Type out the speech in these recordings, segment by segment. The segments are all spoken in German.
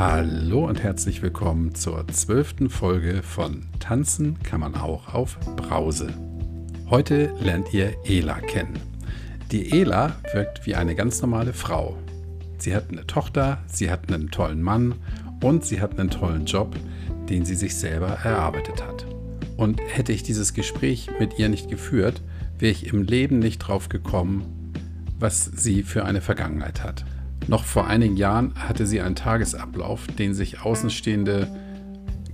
Hallo und herzlich willkommen zur zwölften Folge von Tanzen kann man auch auf Brause. Heute lernt ihr Ela kennen. Die Ela wirkt wie eine ganz normale Frau. Sie hat eine Tochter, sie hat einen tollen Mann und sie hat einen tollen Job, den sie sich selber erarbeitet hat. Und hätte ich dieses Gespräch mit ihr nicht geführt, wäre ich im Leben nicht drauf gekommen, was sie für eine Vergangenheit hat. Noch vor einigen Jahren hatte sie einen Tagesablauf, den sich Außenstehende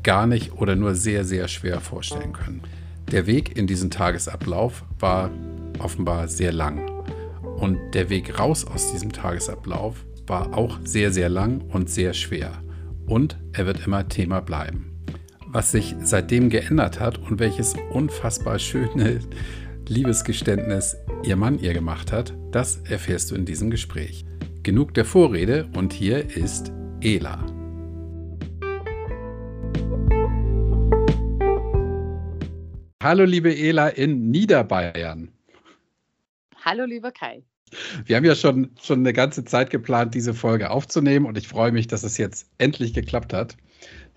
gar nicht oder nur sehr, sehr schwer vorstellen können. Der Weg in diesen Tagesablauf war offenbar sehr lang. Und der Weg raus aus diesem Tagesablauf war auch sehr, sehr lang und sehr schwer. Und er wird immer Thema bleiben. Was sich seitdem geändert hat und welches unfassbar schöne Liebesgeständnis ihr Mann ihr gemacht hat, das erfährst du in diesem Gespräch. Genug der Vorrede und hier ist Ela. Hallo liebe Ela in Niederbayern. Hallo lieber Kai. Wir haben ja schon, schon eine ganze Zeit geplant, diese Folge aufzunehmen und ich freue mich, dass es jetzt endlich geklappt hat,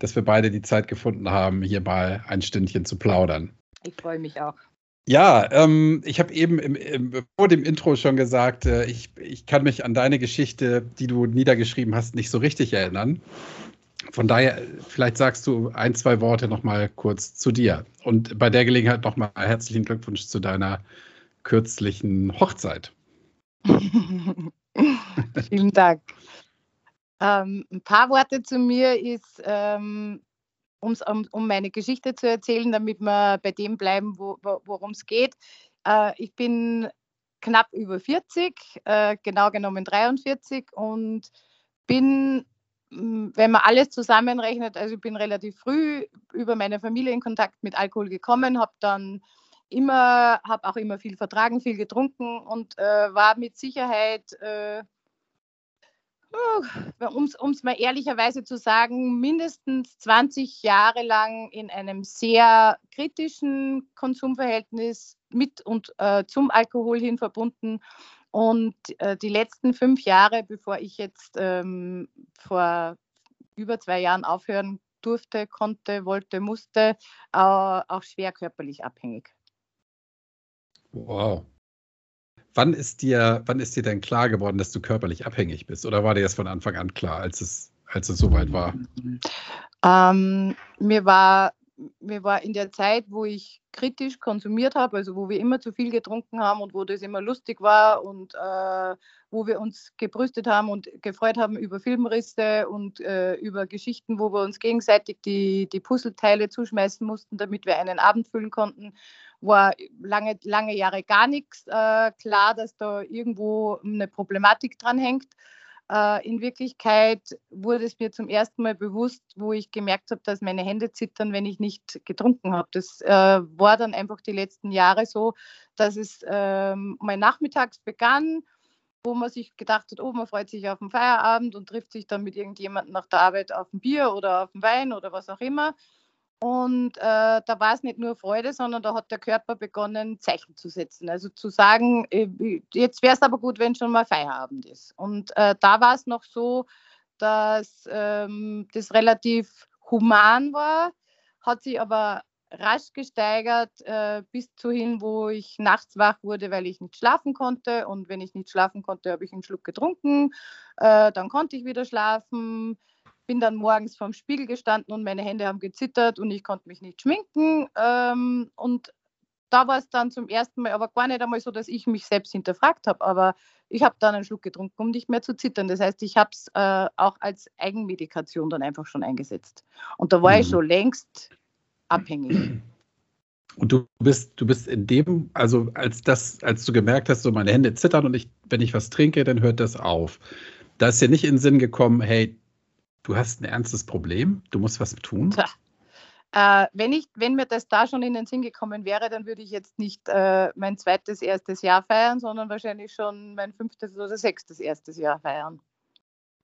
dass wir beide die Zeit gefunden haben, hier mal ein Stündchen zu plaudern. Ich freue mich auch. Ja, ähm, ich habe eben im, im, vor dem Intro schon gesagt, äh, ich, ich kann mich an deine Geschichte, die du niedergeschrieben hast, nicht so richtig erinnern. Von daher, vielleicht sagst du ein, zwei Worte nochmal kurz zu dir. Und bei der Gelegenheit nochmal herzlichen Glückwunsch zu deiner kürzlichen Hochzeit. Vielen Dank. Ähm, ein paar Worte zu mir ist, ähm, um, um meine Geschichte zu erzählen, damit wir bei dem bleiben, wo, worum es geht. Äh, ich bin knapp über 40, äh, genau genommen 43 und bin, hm, wenn man alles zusammenrechnet, also ich bin relativ früh über meine Familie in Kontakt mit Alkohol gekommen, habe dann immer, habe auch immer viel vertragen, viel getrunken und äh, war mit Sicherheit äh, um es mal ehrlicherweise zu sagen, mindestens 20 Jahre lang in einem sehr kritischen Konsumverhältnis mit und äh, zum Alkohol hin verbunden. Und äh, die letzten fünf Jahre, bevor ich jetzt ähm, vor über zwei Jahren aufhören durfte, konnte, wollte, musste, äh, auch schwer körperlich abhängig. Wow. Wann ist dir, wann ist dir denn klar geworden, dass du körperlich abhängig bist? Oder war dir das von Anfang an klar, als es, als es soweit war? Ähm, mir war mir war in der Zeit, wo ich kritisch konsumiert habe, also wo wir immer zu viel getrunken haben und wo das immer lustig war und äh, wo wir uns gebrüstet haben und gefreut haben über Filmrisse und äh, über Geschichten, wo wir uns gegenseitig die, die Puzzleteile zuschmeißen mussten, damit wir einen Abend füllen konnten war lange, lange Jahre gar nichts äh, klar, dass da irgendwo eine Problematik dran hängt. Äh, in Wirklichkeit wurde es mir zum ersten Mal bewusst, wo ich gemerkt habe, dass meine Hände zittern, wenn ich nicht getrunken habe. Das äh, war dann einfach die letzten Jahre so, dass es ähm, mal nachmittags begann, wo man sich gedacht hat, oh, man freut sich auf den Feierabend und trifft sich dann mit irgendjemandem nach der Arbeit auf ein Bier oder auf einen Wein oder was auch immer. Und äh, da war es nicht nur Freude, sondern da hat der Körper begonnen, Zeichen zu setzen. Also zu sagen, äh, jetzt wäre es aber gut, wenn schon mal Feierabend ist. Und äh, da war es noch so, dass ähm, das relativ human war, hat sich aber rasch gesteigert äh, bis zuhin, wo ich nachts wach wurde, weil ich nicht schlafen konnte. Und wenn ich nicht schlafen konnte, habe ich einen Schluck getrunken. Äh, dann konnte ich wieder schlafen bin dann morgens vorm Spiegel gestanden und meine Hände haben gezittert und ich konnte mich nicht schminken. Ähm, und da war es dann zum ersten Mal aber gar nicht einmal so, dass ich mich selbst hinterfragt habe, aber ich habe dann einen Schluck getrunken, um nicht mehr zu zittern. Das heißt, ich habe es äh, auch als Eigenmedikation dann einfach schon eingesetzt. Und da war mhm. ich schon längst abhängig. Und du bist, du bist in dem, also als das, als du gemerkt hast, so meine Hände zittern und ich, wenn ich was trinke, dann hört das auf. Da ist dir nicht in den Sinn gekommen, hey, du hast ein ernstes Problem, du musst was tun. Äh, wenn, ich, wenn mir das da schon in den Sinn gekommen wäre, dann würde ich jetzt nicht äh, mein zweites, erstes Jahr feiern, sondern wahrscheinlich schon mein fünftes oder sechstes, erstes Jahr feiern.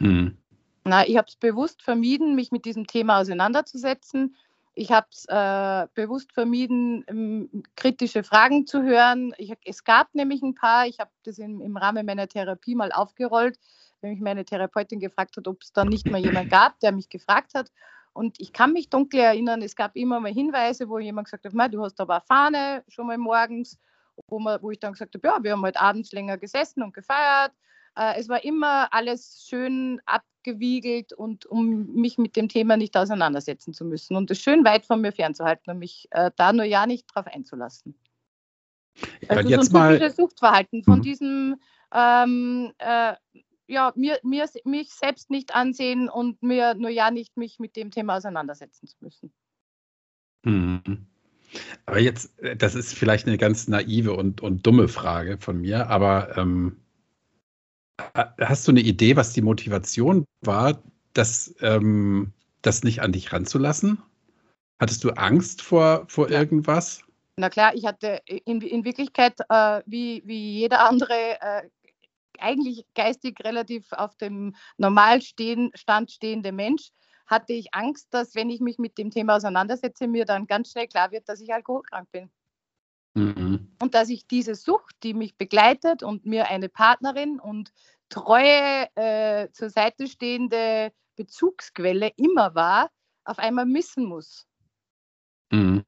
Mhm. Na, ich habe es bewusst vermieden, mich mit diesem Thema auseinanderzusetzen. Ich habe es äh, bewusst vermieden, ähm, kritische Fragen zu hören. Ich, es gab nämlich ein paar, ich habe das in, im Rahmen meiner Therapie mal aufgerollt, wenn mich meine Therapeutin gefragt hat, ob es dann nicht mal jemand gab, der mich gefragt hat. Und ich kann mich dunkel erinnern, es gab immer mal Hinweise, wo jemand gesagt hat, du hast aber eine Fahne schon mal morgens, wo, man, wo ich dann gesagt habe, ja, wir haben halt abends länger gesessen und gefeiert. Äh, es war immer alles schön abgewiegelt und um mich mit dem Thema nicht auseinandersetzen zu müssen und es schön weit von mir fernzuhalten und mich äh, da nur ja nicht drauf einzulassen. Ja, also jetzt so ein typisches Suchtverhalten von mhm. diesem ähm, äh, ja, mir, mir, mich selbst nicht ansehen und mir nur ja nicht mich mit dem Thema auseinandersetzen zu müssen. Mhm. Aber jetzt, äh, das ist vielleicht eine ganz naive und, und dumme Frage von mir, aber ähm, hast du eine Idee, was die Motivation war, das, ähm, das nicht an dich ranzulassen? Hattest du Angst vor, vor irgendwas? Na klar, ich hatte in, in Wirklichkeit, äh, wie, wie jeder andere, äh, eigentlich geistig relativ auf dem Normalstand stehende Mensch, hatte ich Angst, dass wenn ich mich mit dem Thema auseinandersetze, mir dann ganz schnell klar wird, dass ich alkoholkrank bin. Mhm. Und dass ich diese Sucht, die mich begleitet und mir eine Partnerin und treue, äh, zur Seite stehende Bezugsquelle immer war, auf einmal missen muss. Mhm.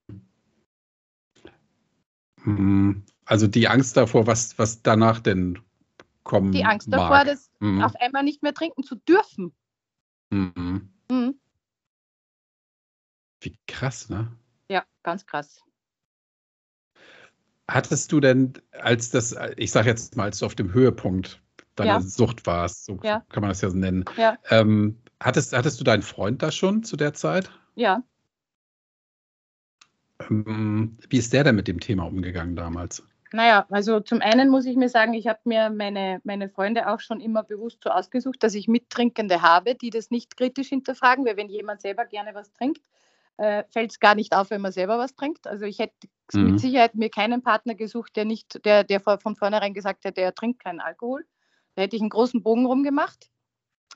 mhm. Also die Angst davor, was, was danach denn kommen Die Angst mag. davor, das mhm. auf einmal nicht mehr trinken zu dürfen. Mhm. Mhm. Wie krass, ne? Ja, ganz krass. Hattest du denn, als das, ich sage jetzt mal, als du auf dem Höhepunkt deiner ja. Sucht warst, so ja. kann man das ja so nennen, ja. Ähm, hattest, hattest du deinen Freund da schon zu der Zeit? Ja. Ähm, wie ist der denn mit dem Thema umgegangen damals? Naja, also zum einen muss ich mir sagen, ich habe mir meine, meine Freunde auch schon immer bewusst so ausgesucht, dass ich Mittrinkende habe, die das nicht kritisch hinterfragen, weil wenn jemand selber gerne was trinkt, äh, fällt es gar nicht auf, wenn man selber was trinkt. Also ich hätte mhm. mit Sicherheit mir keinen Partner gesucht, der nicht, der, der von vornherein gesagt hätte, er trinkt keinen Alkohol. Da hätte ich einen großen Bogen rumgemacht.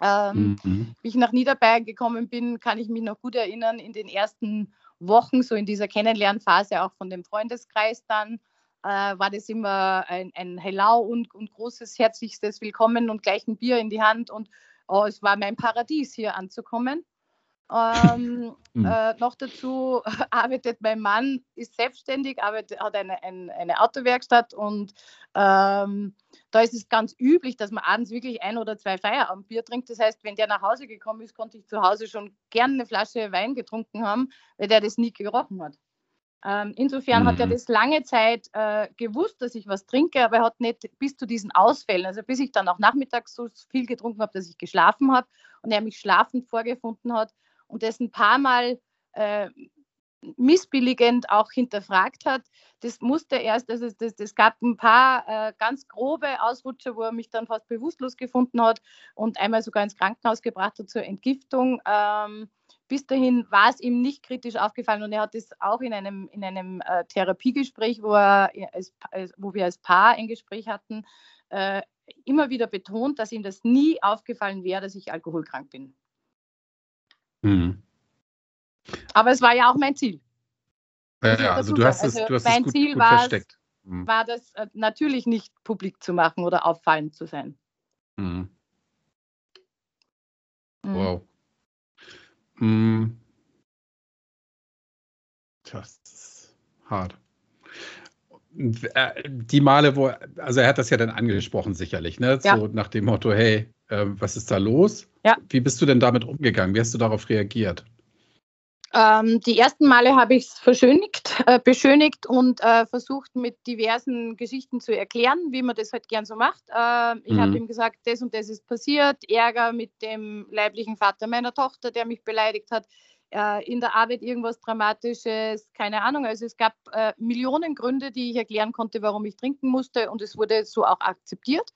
Ähm, mhm. Wie ich nach Niederbayern gekommen bin, kann ich mich noch gut erinnern, in den ersten Wochen, so in dieser Kennenlernphase auch von dem Freundeskreis dann, äh, war das immer ein, ein Hello und, und großes, herzlichstes Willkommen und gleich ein Bier in die Hand. Und oh, es war mein Paradies, hier anzukommen. Ähm, mhm. äh, noch dazu arbeitet mein Mann, ist selbstständig, arbeitet, hat eine, ein, eine Autowerkstatt und ähm, da ist es ganz üblich, dass man abends wirklich ein oder zwei Feierabendbier trinkt. Das heißt, wenn der nach Hause gekommen ist, konnte ich zu Hause schon gerne eine Flasche Wein getrunken haben, weil der das nie gerochen hat. Ähm, insofern mhm. hat er mhm. das lange Zeit äh, gewusst, dass ich was trinke, aber er hat nicht bis zu diesen Ausfällen, also bis ich dann auch nachmittags so viel getrunken habe, dass ich geschlafen habe und er mich schlafend vorgefunden hat und das ein paar Mal äh, missbilligend auch hinterfragt hat. Das musste erst, also das, das gab ein paar äh, ganz grobe Ausrutscher, wo er mich dann fast bewusstlos gefunden hat und einmal sogar ins Krankenhaus gebracht hat zur Entgiftung. Ähm, bis dahin war es ihm nicht kritisch aufgefallen und er hat es auch in einem, in einem äh, Therapiegespräch, wo, er als, wo wir als Paar ein Gespräch hatten, äh, immer wieder betont, dass ihm das nie aufgefallen wäre, dass ich alkoholkrank bin. Mhm. Aber es war ja auch mein Ziel. Ja, ja also du hast es, also du hast mein es gut, Ziel gut war, versteckt. Mhm. war das äh, natürlich nicht publik zu machen oder auffallend zu sein. Mhm. mhm. Wow. Hm. Das ist hart. Äh, die Male, wo, also er hat das ja dann angesprochen, sicherlich, ne? Ja. So nach dem Motto, hey, äh, was ist da los? Ja. Wie bist du denn damit umgegangen? Wie hast du darauf reagiert? Ähm, die ersten Male habe ich es verschönigt, äh, beschönigt und äh, versucht mit diversen Geschichten zu erklären, wie man das halt gern so macht. Äh, ich mhm. habe ihm gesagt, das und das ist passiert, Ärger mit dem leiblichen Vater meiner Tochter, der mich beleidigt hat äh, in der Arbeit irgendwas Dramatisches, keine Ahnung. Also es gab äh, Millionen Gründe, die ich erklären konnte, warum ich trinken musste und es wurde so auch akzeptiert.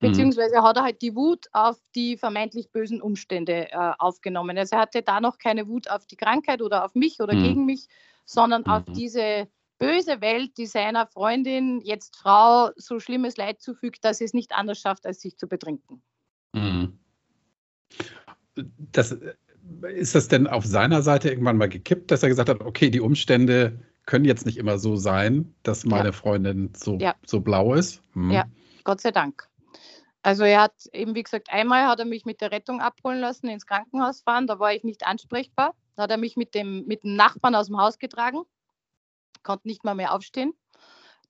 Mhm. Beziehungsweise hat er halt die Wut auf die vermeintlich bösen Umstände äh, aufgenommen. Also er hatte da noch keine Wut auf die Krankheit oder auf mich oder mhm. gegen mich, sondern mhm. auf diese böse Welt, die seiner Freundin, jetzt Frau, so schlimmes Leid zufügt, dass sie es nicht anders schafft, als sich zu betrinken. Mhm. Das ist das denn auf seiner Seite irgendwann mal gekippt, dass er gesagt hat, okay, die Umstände können jetzt nicht immer so sein, dass meine ja. Freundin so, ja. so blau ist? Hm. Ja, Gott sei Dank. Also er hat eben, wie gesagt, einmal hat er mich mit der Rettung abholen lassen, ins Krankenhaus fahren, da war ich nicht ansprechbar. Da hat er mich mit dem, mit dem Nachbarn aus dem Haus getragen, konnte nicht mal mehr aufstehen.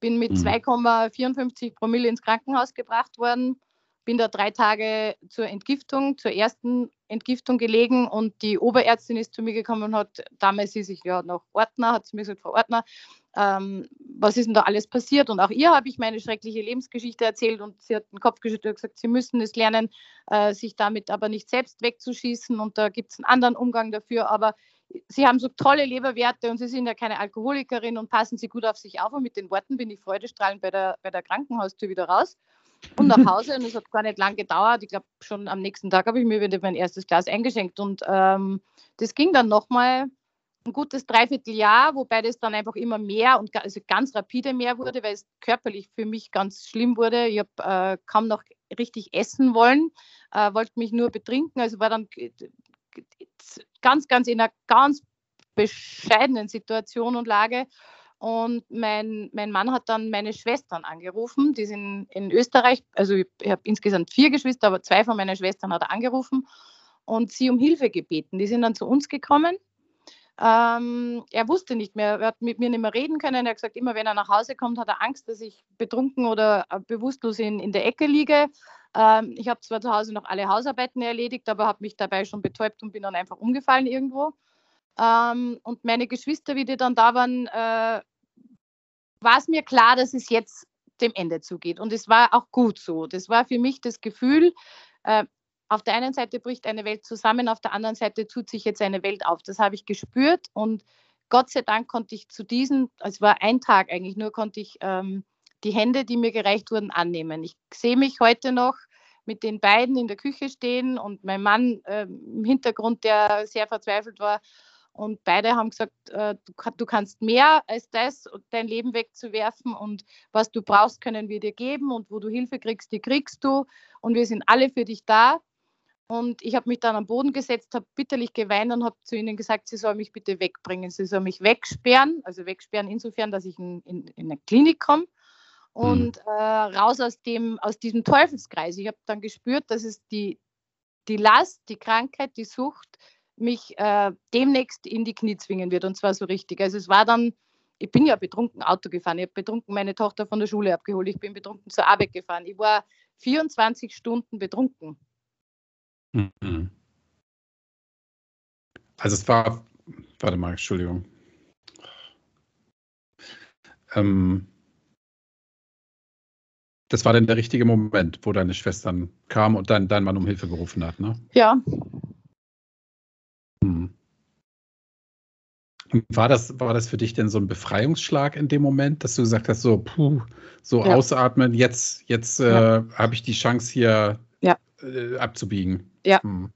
Bin mit mhm. 2,54 Promille ins Krankenhaus gebracht worden, bin da drei Tage zur Entgiftung, zur ersten Entgiftung gelegen und die Oberärztin ist zu mir gekommen und hat, damals ist ich ja noch Ordner, hat zu mir gesagt, Frau Ordner, ähm, was ist denn da alles passiert? Und auch ihr habe ich meine schreckliche Lebensgeschichte erzählt und sie hat den Kopf geschüttelt und gesagt, sie müssen es lernen, äh, sich damit aber nicht selbst wegzuschießen und da gibt es einen anderen Umgang dafür, aber Sie haben so tolle Leberwerte und Sie sind ja keine Alkoholikerin und passen Sie gut auf sich auf. Und mit den Worten bin ich freudestrahlend bei der, bei der Krankenhaustür wieder raus und nach Hause. Und es hat gar nicht lang gedauert. Ich glaube, schon am nächsten Tag habe ich mir wieder mein erstes Glas eingeschenkt. Und ähm, das ging dann nochmal ein gutes Dreivierteljahr, wobei das dann einfach immer mehr und also ganz rapide mehr wurde, weil es körperlich für mich ganz schlimm wurde. Ich habe äh, kaum noch richtig essen wollen, äh, wollte mich nur betrinken, also war dann ganz, ganz in einer ganz bescheidenen Situation und Lage. Und mein, mein Mann hat dann meine Schwestern angerufen, die sind in Österreich, also ich, habe insgesamt vier Geschwister, aber zwei von meinen Schwestern hat er angerufen und sie um Hilfe gebeten. Die sind dann zu uns gekommen. Ähm, er wusste nicht mehr, er hat mit mir nicht mehr reden können. Er hat gesagt, immer wenn er nach Hause kommt, hat er Angst, dass ich betrunken oder äh, bewusstlos in, in der Ecke liege. Ähm, ich habe zwar zu Hause noch alle Hausarbeiten erledigt, aber habe mich dabei schon betäubt und bin dann einfach umgefallen irgendwo. Ähm, und meine Geschwister, wie die dann da waren, äh, war es mir klar, dass es jetzt dem Ende zugeht. Und es war auch gut so. Das war für mich das Gefühl, äh, auf der einen Seite bricht eine Welt zusammen, auf der anderen Seite tut sich jetzt eine Welt auf. Das habe ich gespürt und Gott sei Dank konnte ich zu diesem, es war ein Tag eigentlich nur, konnte ich ähm, die Hände, die mir gereicht wurden, annehmen. Ich sehe mich heute noch mit den beiden in der Küche stehen und mein Mann äh, im Hintergrund, der sehr verzweifelt war und beide haben gesagt, äh, du, du, kannst mehr als das, dein Leben wegzuwerfen und was du brauchst, können wir dir geben und wo du Hilfe kriegst, die kriegst du und wir sind alle für dich da. Und ich habe mich dann am Boden gesetzt, habe bitterlich geweint und habe zu ihnen gesagt, sie sollen mich bitte wegbringen. Sie sollen mich wegsperren, also wegsperren insofern, dass ich in, in, in eine Klinik komme und mhm. äh, raus aus, dem, aus diesem Teufelskreis. Ich habe dann gespürt, dass es die, die Last, die Krankheit, die Sucht mich äh, demnächst in die Knie zwingen wird und zwar so richtig. Also es war dann, ich bin ja betrunken Auto gefahren, ich habe betrunken meine Tochter von der Schule abgeholt, ich bin betrunken zur Arbeit gefahren. Ich war 24 Stunden betrunken. Mhm. Also es war, warte mal, Entschuldigung. Ähm, das war dann der richtige Moment, wo deine Schwestern kamen und dein, dein Mann um Hilfe gerufen hat, ne? Ja, War das, war das für dich denn so ein Befreiungsschlag in dem Moment, dass du gesagt hast, so, puh, so ja. ausatmen, jetzt, jetzt ja. äh, habe ich die Chance hier ja. äh, abzubiegen? Ja. Hm.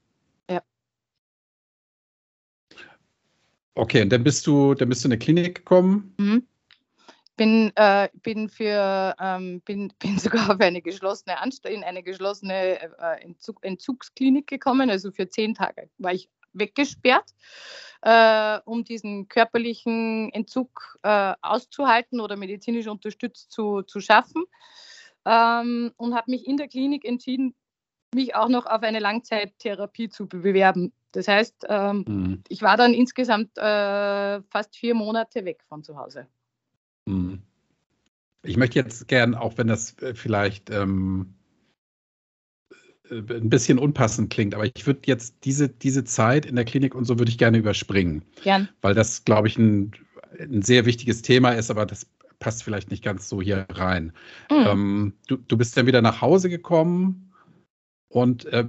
Ja. Okay, und dann bist du, dann bist du in eine Klinik gekommen. Mhm. Bin, äh, bin für ähm, bin, bin sogar auf eine geschlossene Anstalt, in eine geschlossene äh, Entzug, Entzugsklinik gekommen. Also für zehn Tage war ich weggesperrt äh, um diesen körperlichen Entzug äh, auszuhalten oder medizinisch unterstützt zu, zu schaffen. Ähm, und habe mich in der Klinik entschieden, mich auch noch auf eine Langzeittherapie zu bewerben. Das heißt, ähm, mhm. ich war dann insgesamt äh, fast vier Monate weg von zu Hause. Mhm. Ich möchte jetzt gern, auch wenn das äh, vielleicht ähm, äh, ein bisschen unpassend klingt, aber ich würde jetzt diese, diese Zeit in der Klinik und so würde ich gerne überspringen. Gern. Weil das, glaube ich, ein, ein sehr wichtiges Thema ist, aber das passt vielleicht nicht ganz so hier rein. Mhm. Ähm, du, du bist dann wieder nach Hause gekommen und äh,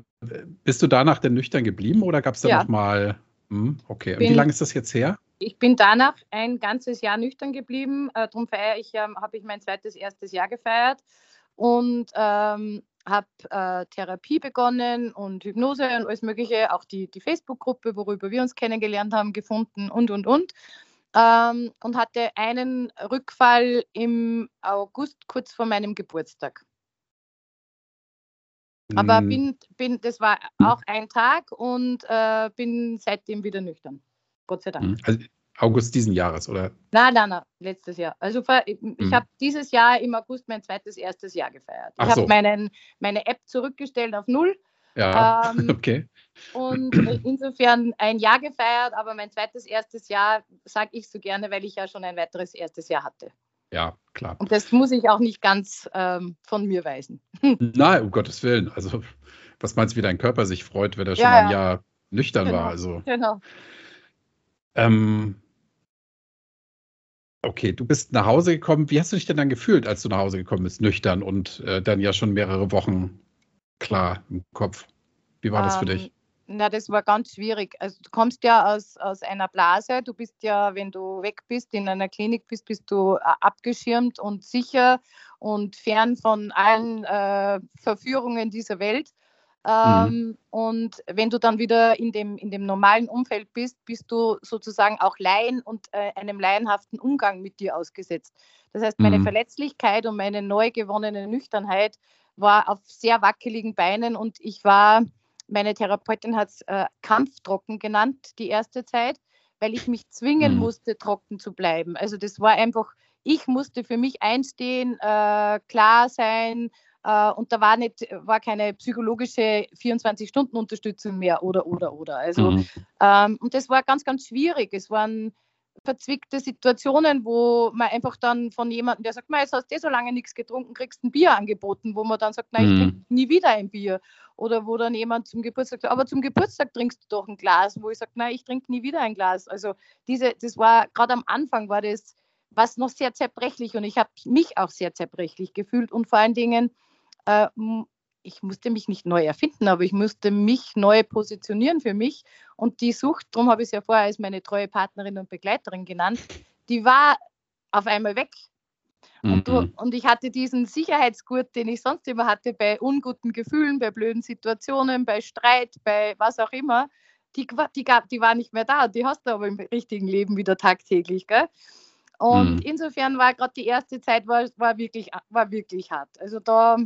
bist du danach denn nüchtern geblieben oder gab es da ja. nochmal? Hm, okay, und wie lange ist das jetzt her? Ich bin danach ein ganzes Jahr nüchtern geblieben. Äh, darum feiere ich, ähm, habe ich mein zweites, erstes Jahr gefeiert und ähm, habe äh, Therapie begonnen und Hypnose und alles Mögliche, auch die, die Facebook-Gruppe, worüber wir uns kennengelernt haben, gefunden und, und, und. Ähm, und hatte einen Rückfall im August, kurz vor meinem Geburtstag. Aber hm. bin, bin, das war auch ein Tag und äh, bin seitdem wieder nüchtern. Gott sei Dank. Hm. Also August diesen Jahres, oder? Nein, nein, nein, letztes Jahr. Also ich hm. habe dieses Jahr im August mein zweites, erstes Jahr gefeiert. Ich habe so. meine App zurückgestellt auf null. Ja, ähm, okay. Und insofern ein Jahr gefeiert, aber mein zweites, erstes Jahr sage ich so gerne, weil ich ja schon ein weiteres erstes Jahr hatte. Ja, klar. Und das muss ich auch nicht ganz ähm, von mir weisen. Nein, um Gottes Willen. Also, was meinst du, wie dein Körper sich freut, wenn er schon ja, ein Jahr nüchtern genau, war? Also, genau. Ähm, okay, du bist nach Hause gekommen. Wie hast du dich denn dann gefühlt, als du nach Hause gekommen bist, nüchtern und äh, dann ja schon mehrere Wochen klar im Kopf? Wie war das für dich? Ähm, na, das war ganz schwierig. Also du kommst ja aus, aus einer Blase. Du bist ja, wenn du weg bist, in einer Klinik bist, bist du äh, abgeschirmt und sicher und fern von allen äh, Verführungen dieser Welt. Mhm. Ähm, mhm. Und wenn du dann wieder in dem, in dem normalen Umfeld bist, bist du sozusagen auch Laien und äh, einem laienhaften Umgang mit dir ausgesetzt. Das heißt, meine mhm. Verletzlichkeit und meine neu gewonnene Nüchternheit war auf sehr wackeligen Beinen und ich war meine Therapeutin hat es äh, kampftrocken genannt, die erste Zeit, weil ich mich zwingen mhm. musste, trocken zu bleiben. Also das war einfach, ich musste für mich einstehen, äh, klar sein, und da war nicht, war keine psychologische 24-Stunden-Unterstützung mehr oder oder oder. Also mhm. ähm, und das war ganz, ganz schwierig. Es waren verzwickte Situationen, wo man einfach dann von jemandem, der sagt, jetzt hast du eh so lange nichts getrunken, kriegst ein Bier angeboten, wo man dann sagt, nein, ich mhm. trinke nie wieder ein Bier. Oder wo dann jemand zum Geburtstag sagt, aber zum Geburtstag trinkst du doch ein Glas, wo ich sage, nein, ich trinke nie wieder ein Glas. Also diese, das war gerade am Anfang war das was noch sehr zerbrechlich und ich habe mich auch sehr zerbrechlich gefühlt und vor allen Dingen, äh, ich musste mich nicht neu erfinden, aber ich musste mich neu positionieren für mich. Und die Sucht, darum habe ich es ja vorher als meine treue Partnerin und Begleiterin genannt, die war auf einmal weg. Und, du, mhm. und, ich hatte diesen Sicherheitsgurt, den ich sonst immer hatte, bei unguten Gefühlen, bei blöden Situationen, bei Streit, bei was auch immer, die, die, gab, die war nicht mehr da. Die hast du aber im richtigen Leben wieder tagtäglich. Gell? Und mhm. insofern war gerade die erste Zeit war, war, wirklich, war wirklich hart. Also da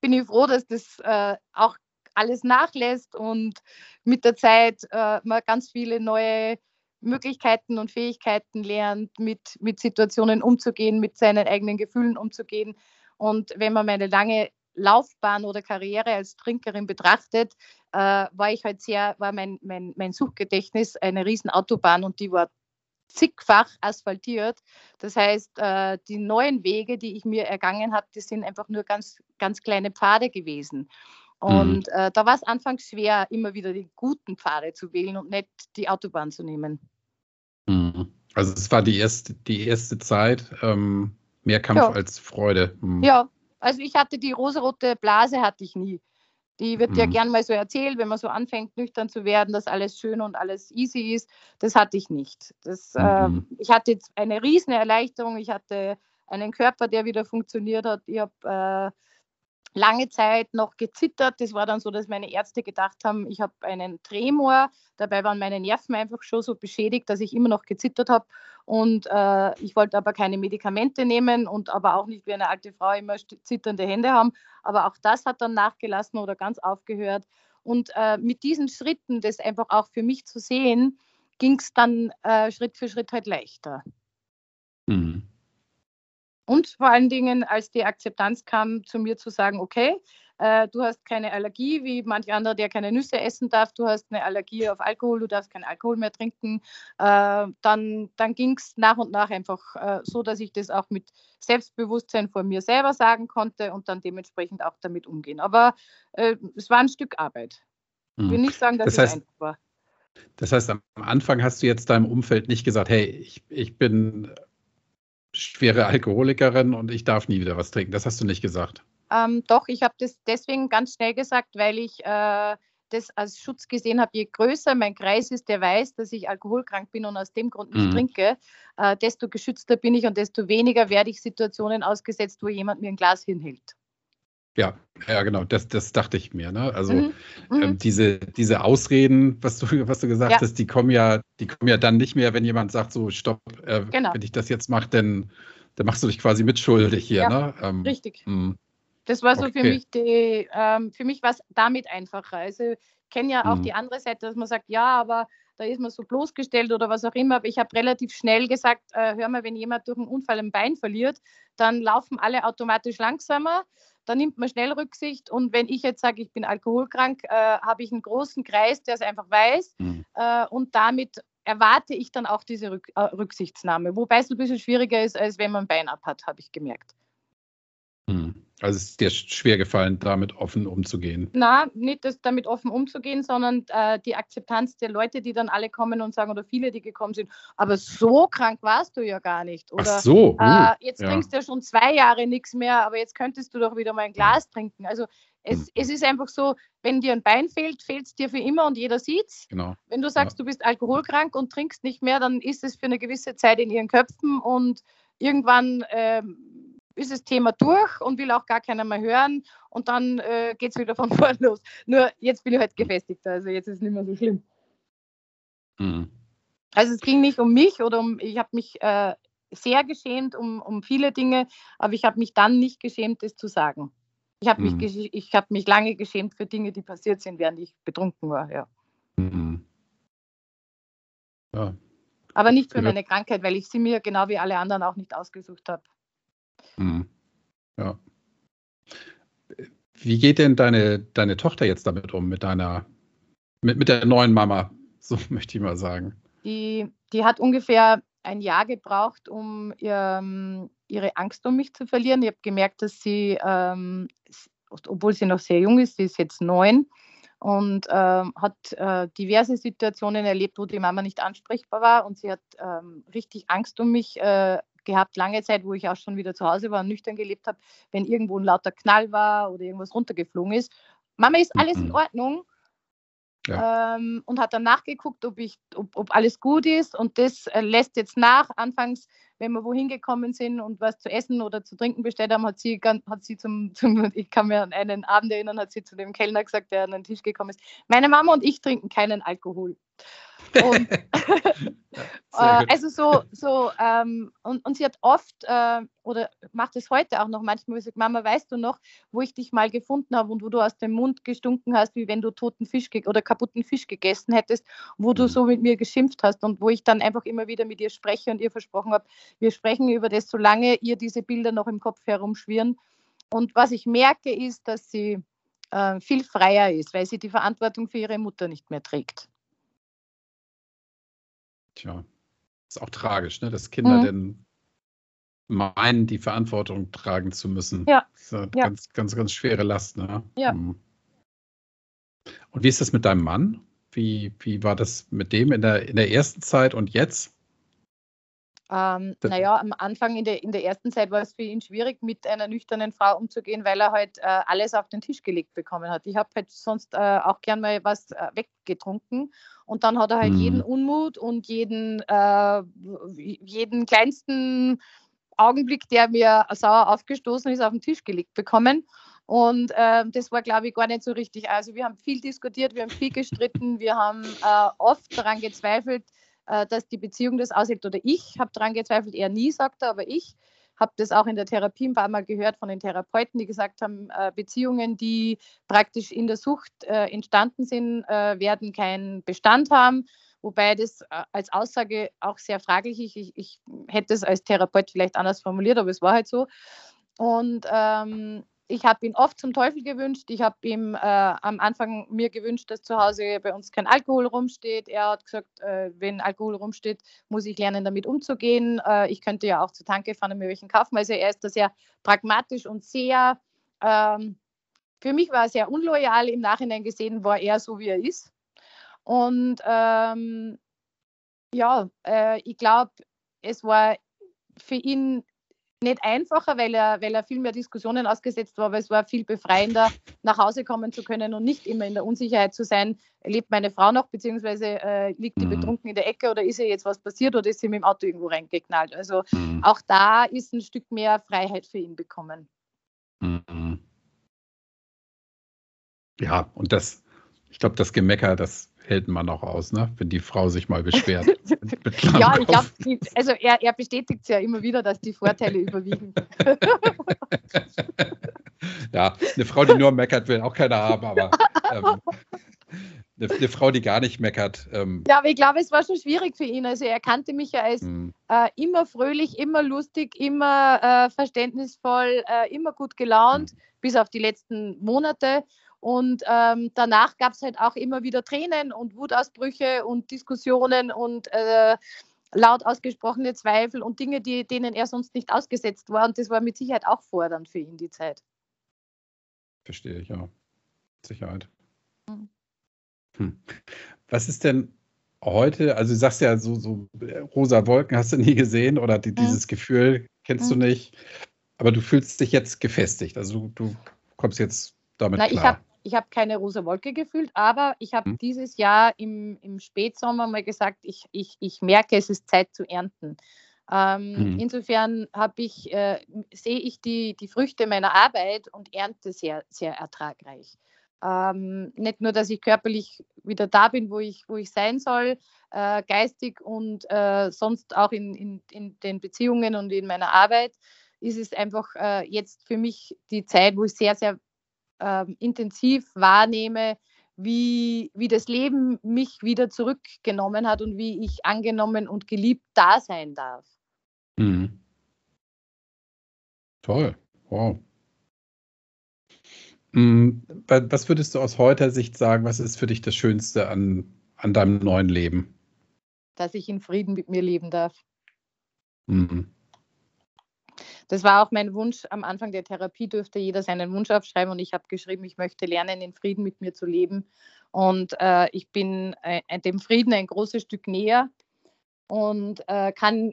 bin ich froh, dass das äh, auch alles nachlässt und mit der Zeit äh, man ganz viele neue Möglichkeiten und Fähigkeiten lernt, mit, mit Situationen umzugehen, mit seinen eigenen Gefühlen umzugehen. Und wenn man meine lange Laufbahn oder Karriere als Trinkerin betrachtet, äh, war ich halt sehr, war mein, mein, mein Suchgedächtnis eine riesen Autobahn und die war zigfach asphaltiert. Das heißt, äh, die neuen Wege, die ich mir ergangen habe, die sind einfach nur ganz, ganz kleine Pfade gewesen. Mhm. Und mhm. äh, da war es anfangs schwer, immer wieder die guten Pfade zu wählen und nicht die Autobahn zu nehmen. Mhm. Also es war die erste, die erste Zeit ähm, mehr Kampf ja. als Freude. Mhm. Ja, also ich hatte die rosarote Blase hatte ich nie. Die wird mhm. ja gern mal so erzählt, wenn man so anfängt, nüchtern zu werden, dass alles schön und alles easy ist. Das hatte ich nicht. Das, mhm. äh, ich hatte jetzt eine riesen Erleichterung. Ich hatte einen Körper, der wieder funktioniert hat. Ich habe äh, lange Zeit noch gezittert. Das war dann so, dass meine Ärzte gedacht haben, ich habe einen Tremor. Dabei waren meine Nerven einfach schon so beschädigt, dass ich immer noch gezittert habe. Und äh, ich wollte aber keine Medikamente nehmen und aber auch nicht wie eine alte Frau immer zitternde Hände haben. Aber auch das hat dann nachgelassen oder ganz aufgehört. Und äh, mit diesen Schritten, das einfach auch für mich zu sehen, ging es dann äh, Schritt für Schritt halt leichter. Mhm. Und vor allen Dingen, als die Akzeptanz kam, zu mir zu sagen, okay, äh, du hast keine Allergie, wie manch anderer, der keine Nüsse essen darf, du hast eine Allergie auf Alkohol, du darfst keinen Alkohol mehr trinken, äh, dann, dann ging es nach und nach einfach äh, so, dass ich das auch mit Selbstbewusstsein vor mir selber sagen konnte und dann dementsprechend auch damit umgehen. Aber äh, es war ein Stück Arbeit. Ich will mhm. nicht sagen, dass das heißt, es einfach war. Das heißt, am Anfang hast du jetzt deinem Umfeld nicht gesagt, hey, ich, ich bin schwere Alkoholikerin und ich darf nie wieder was trinken. Das hast du nicht gesagt. Ähm, doch, ich habe das deswegen ganz schnell gesagt, weil ich äh, das als Schutz gesehen habe. Je größer mein Kreis ist, der weiß, dass ich alkoholkrank bin und aus dem Grund nicht mhm. trinke, äh, desto geschützter bin ich und desto weniger werde ich Situationen ausgesetzt, wo jemand mir ein Glas hinhält. Ja, ja, genau, das, das dachte ich mir. Ne? Also mhm. ähm, mhm. diese, diese Ausreden, was du, was du gesagt ja. hast, die kommen ja, die kommen ja dann nicht mehr, wenn jemand sagt, so stopp, äh, genau. wenn ich das jetzt mache, dann, dann machst du dich quasi mitschuldig hier. Ja, ne? Ähm, richtig. Mh. Das war so okay. für mich die, ähm, für mich war es damit einfacher. Also ich kenne ja auch mhm. die andere Seite, dass man sagt, ja, aber da ist man so bloßgestellt oder was auch immer. Aber ich habe relativ schnell gesagt, äh, hör mal, wenn jemand durch einen Unfall ein Bein verliert, dann laufen alle automatisch langsamer. Da nimmt man schnell Rücksicht. Und wenn ich jetzt sage, ich bin alkoholkrank, äh, habe ich einen großen Kreis, der es einfach weiß. Mhm. Äh, und damit erwarte ich dann auch diese Rück äh, Rücksichtsnahme. Wobei es ein bisschen schwieriger ist, als wenn man ein Bein ab hat, habe ich gemerkt. Hm. Also es ist dir schwer gefallen, damit offen umzugehen? Na, nicht das, damit offen umzugehen, sondern äh, die Akzeptanz der Leute, die dann alle kommen und sagen, oder viele, die gekommen sind, aber so krank warst du ja gar nicht. Oder Ach so. Uh, äh, jetzt ja. trinkst du ja schon zwei Jahre nichts mehr, aber jetzt könntest du doch wieder mal ein Glas trinken. Also es, hm. es ist einfach so, wenn dir ein Bein fehlt, fehlt es dir für immer und jeder sieht's. Genau. Wenn du sagst, ja. du bist alkoholkrank und trinkst nicht mehr, dann ist es für eine gewisse Zeit in ihren Köpfen und irgendwann ähm, ist das Thema durch und will auch gar keiner mehr hören und dann äh, geht es wieder von vorn los. Nur jetzt bin ich halt gefestigt, also jetzt ist es nicht mehr so schlimm. Mhm. Also es ging nicht um mich oder um, ich habe mich äh, sehr geschämt um, um viele Dinge, aber ich habe mich dann nicht geschämt, das zu sagen. Ich habe mhm. mich, hab mich lange geschämt für Dinge, die passiert sind, während ich betrunken war, ja. Mhm. ja. Aber nicht für meine Krankheit, weil ich sie mir genau wie alle anderen auch nicht ausgesucht habe. Mhm. Ja. Wie geht denn deine, deine Tochter jetzt damit um, mit deiner, mit, mit der neuen Mama, so möchte ich mal sagen? Die, die hat ungefähr ein Jahr gebraucht, um ihr, ihre Angst um mich zu verlieren. Ich habe gemerkt, dass sie, ähm, obwohl sie noch sehr jung ist, sie ist jetzt neun und ähm, hat äh, diverse Situationen erlebt, wo die Mama nicht ansprechbar war und sie hat ähm, richtig Angst um mich äh, gehabt, lange Zeit, wo ich auch schon wieder zu Hause war und nüchtern gelebt habe, wenn irgendwo ein lauter Knall war oder irgendwas runtergeflogen ist. Mama, ist alles in mhm. Ordnung? Ja. Ähm, und hat dann nachgeguckt, ob, ich, ob, ob alles gut ist. Und das äh, lässt jetzt nach. Anfangs, wenn wir wohin gekommen sind und was zu essen oder zu trinken bestellt haben, hat sie, hat sie zum, zum, ich kann mir an einen Abend erinnern, hat sie zu dem Kellner gesagt, der an den Tisch gekommen ist, meine Mama und ich trinken keinen Alkohol. Und, äh, also so, so ähm, und, und sie hat oft äh, oder macht es heute auch noch manchmal, sagt, Mama, weißt du noch, wo ich dich mal gefunden habe und wo du aus dem Mund gestunken hast, wie wenn du toten Fisch oder kaputten Fisch gegessen hättest, wo du mhm. so mit mir geschimpft hast und wo ich dann einfach immer wieder mit ihr spreche und ihr versprochen habe, wir sprechen über das, solange ihr diese Bilder noch im Kopf herumschwirren. Und was ich merke, ist, dass sie äh, viel freier ist, weil sie die Verantwortung für ihre Mutter nicht mehr trägt. Tja, ist auch tragisch, ne? dass Kinder mhm. denn meinen, die Verantwortung tragen zu müssen. Ja. Das ist eine ja. ganz, ganz, ganz schwere Last. Ne? Ja. Mhm. Und wie ist das mit deinem Mann? Wie, wie war das mit dem in der, in der ersten Zeit und jetzt? Ähm, naja, am Anfang in der, in der ersten Zeit war es für ihn schwierig, mit einer nüchternen Frau umzugehen, weil er halt äh, alles auf den Tisch gelegt bekommen hat. Ich habe halt sonst äh, auch gern mal was äh, weggetrunken und dann hat er halt mhm. jeden Unmut und jeden, äh, jeden kleinsten Augenblick, der mir sauer aufgestoßen ist, auf den Tisch gelegt bekommen. Und äh, das war, glaube ich, gar nicht so richtig. Also wir haben viel diskutiert, wir haben viel gestritten, wir haben äh, oft daran gezweifelt, dass die Beziehung das aushält. Oder ich habe daran gezweifelt, er nie, sagt er, aber ich habe das auch in der Therapie ein paar Mal gehört von den Therapeuten, die gesagt haben, äh, Beziehungen, die praktisch in der Sucht äh, entstanden sind, äh, werden keinen Bestand haben. Wobei das äh, als Aussage auch sehr fraglich ist. Ich, ich hätte es als Therapeut vielleicht anders formuliert, aber es war halt so. Und ähm, ich habe ihn oft zum Teufel gewünscht. Ich habe ihm äh, am Anfang mir gewünscht, dass zu Hause bei uns kein Alkohol rumsteht. Er hat gesagt, äh, wenn Alkohol rumsteht, muss ich lernen, damit umzugehen. Äh, ich könnte ja auch zur Tanke fahren und mir welchen kaufen. Also er ist da sehr pragmatisch und sehr, ähm, für mich war er sehr unloyal. Im Nachhinein gesehen war er so, wie er ist. Und ähm, ja, äh, ich glaube, es war für ihn nicht einfacher, weil er, weil er viel mehr Diskussionen ausgesetzt war, aber es war viel befreiender, nach Hause kommen zu können und nicht immer in der Unsicherheit zu sein, lebt meine Frau noch, beziehungsweise äh, liegt die mhm. betrunken in der Ecke oder ist ihr jetzt was passiert oder ist sie mit dem Auto irgendwo reingeknallt. Also mhm. auch da ist ein Stück mehr Freiheit für ihn bekommen. Mhm. Ja, und das, ich glaube, das Gemecker, das hält man auch aus, ne? wenn die Frau sich mal beschwert. ja, ich glaube, also er, er bestätigt es ja immer wieder, dass die Vorteile überwiegen. ja, eine Frau, die nur meckert, will auch keiner haben, aber ähm, eine, eine, Frau, die gar nicht meckert. Ähm. Ja, aber ich glaube, es war schon schwierig für ihn. Also er kannte mich ja als mhm. äh, immer fröhlich, immer lustig, immer äh, verständnisvoll, äh, immer gut gelaunt, mhm. bis auf die letzten Monate. Und ähm, danach gab es halt auch immer wieder Tränen und Wutausbrüche und Diskussionen und äh, laut ausgesprochene Zweifel und Dinge, die, denen er sonst nicht ausgesetzt war. Und das war mit Sicherheit auch fordernd für ihn die Zeit. Verstehe ich, ja. Sicherheit. Hm. Hm. Was ist denn heute, also du sagst ja so, so rosa Wolken hast du nie gesehen oder die, hm. dieses Gefühl kennst hm. du nicht, aber du fühlst dich jetzt gefestigt. Also du, du kommst jetzt damit Na, klar. Ich habe keine rosa Wolke gefühlt, aber ich habe hm. dieses Jahr im, im Spätsommer mal gesagt, ich, ich, ich merke, es ist Zeit zu ernten. Ähm, hm. Insofern ich, äh, sehe ich die, die Früchte meiner Arbeit und ernte sehr, sehr ertragreich. Ähm, nicht nur, dass ich körperlich wieder da bin, wo ich, wo ich sein soll, äh, geistig und äh, sonst auch in, in, in den Beziehungen und in meiner Arbeit, ist es einfach äh, jetzt für mich die Zeit, wo ich sehr, sehr ähm, intensiv wahrnehme, wie, wie das Leben mich wieder zurückgenommen hat und wie ich angenommen und geliebt da sein darf. Mhm. Toll, wow. Mhm. Was würdest du aus heutiger Sicht sagen, was ist für dich das Schönste an, an deinem neuen Leben? Dass ich in Frieden mit mir leben darf. Mhm. Das war auch mein Wunsch. Am Anfang der Therapie dürfte jeder seinen Wunsch aufschreiben und ich habe geschrieben, ich möchte lernen, in Frieden mit mir zu leben. Und äh, ich bin äh, dem Frieden ein großes Stück näher und äh, kann